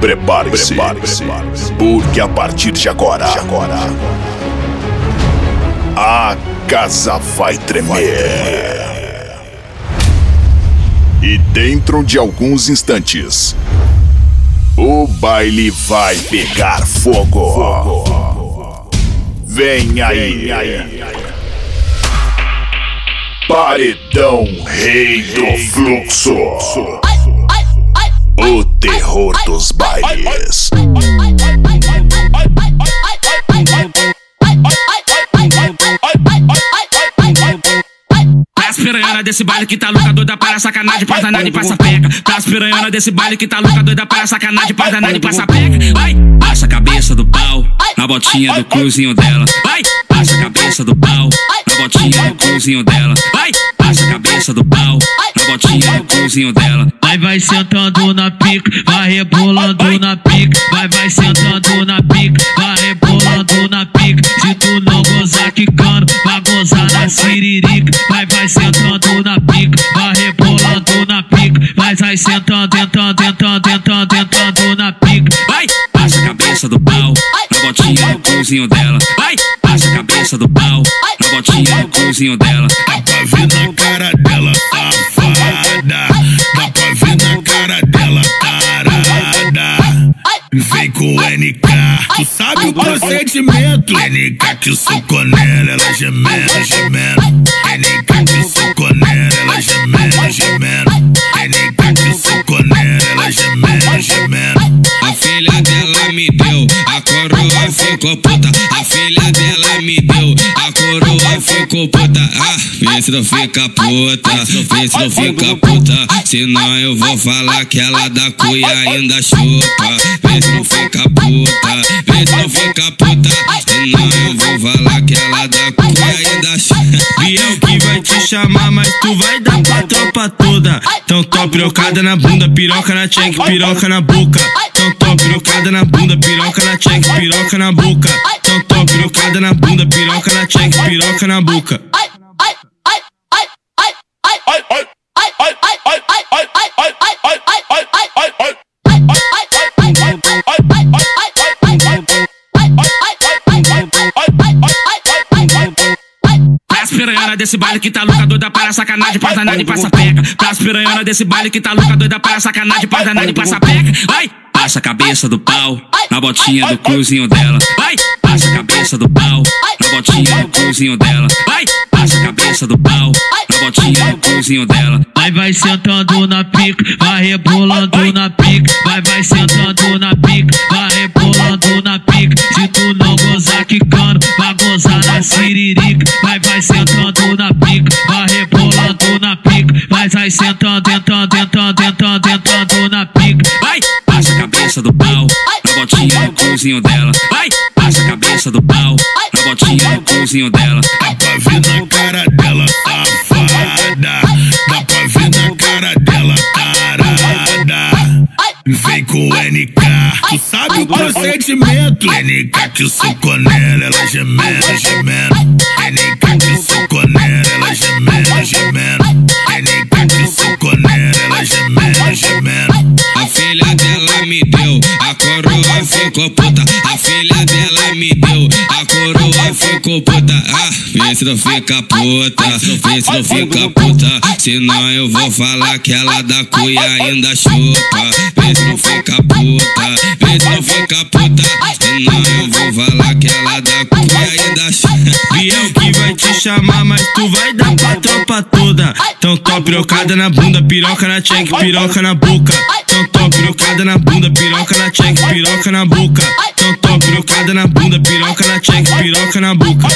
Prepare-se, Prepare-se, porque a partir de agora, de agora a casa vai tremer. E dentro de alguns instantes, o baile vai pegar fogo. fogo. Vem aí. Vem aí. Paredão Rei do Fluxo. O terror dos bailes. As piranhona desse baile que tá louca, doida para sacanagem, passa nada e passa peca. Tá as piranhona desse baile que tá louca, doida para sacanagem, passa nada e passa peca. Vai, baixa a cabeça do pau, na botinha do cruzinho dela. Vai, baixa a cabeça do pau, na botinha do cruzinho dela. Vai, baixa a cabeça do pau, botinha do cruzinho dela. Vai, vai sentando na pica, vai rebolando na pica, vai, vai sentando na pica, vai rebolando na pica. Se tu não gozar quicando, vai gozar na siririca, vai, vai sentando na pica, vai rebolando na pica, vai, vai sentando, tentando, tentando, tentando, tentando na pica. Vai, baixa a cabeça do pau, na botinha do cruzinho dela. Vai, baixa a cabeça do pau, na botinha do cruzinho dela. Dá pra ver na cara dela, safada. Dá pra ver na cara dela, tarada. Vem com o NK, tu sabe o procedimento. NK que socou nela, ela gemendo, gemendo. NK que socou nela, A filha dela me deu, a coroa ficou puta. Ah, vê se não fica puta, vê se não fica puta. Senão eu vou falar que ela da cuia ainda chupa. Vê se não fica puta, vê se não fica puta. Senão eu vou falar que ela da cuia chamar, mas tu vai dar pra tropa toda. Então top pirocada na bunda, piroca na check, piroca na boca. Então top pirocada na bunda, piroca na check, piroca na boca. Então top pirocada na bunda, piroca na check, piroca na boca. Piranhona desse baile que tá louca, doida para sacanagem, passa nada e passa peca. As piranhona desse baile que tá louca, doida para sacanagem, passa nada e passa peca. Vai, baixa a cabeça do pau, na botinha do cruzinho dela. Vai, baixa a cabeça do pau, na botinha do cruzinho dela. Vai, baixa a cabeça do pau, na botinha do cruzinho dela. Vai, vai sentando na pica, vai rebolando na pica, vai, vai sentando na pica, vai rebolando na pica. Se tu não gozar quicando, vai gozar na siririca, vai, vai sentando vai, sentando, tentando, tentando, tentando, tentando na pica. Vai, baixa a cabeça do pau, na botinha do cruzinho dela. Vai, baixa a cabeça do pau, na botinha do cruzinho dela. Dá pra ver na cara dela, safada. Dá pra ver na cara dela, tarada. Vem com o NK, tu sabe o procedimento. NK que socou nela, ela gemendo, gemendo. NK A filha dela me deu, a coroa ficou puta. Ah, vê se não fica puta, vê se não fica puta. Senão eu vou falar que ela da cuia ainda chupa. Vê se não fica puta, vê se não fica puta. Senão eu vou falar que ela da cuia ainda chupa. Biel que vai te chamar, mas tu vai dar pra tropa toda. Então top pirocada na bunda, piroca na check, piroca na boca. Então top pirocada na bunda, piroca na check, piroca na boca. Então top pirocada na bunda, piroca na check, piroca na boca.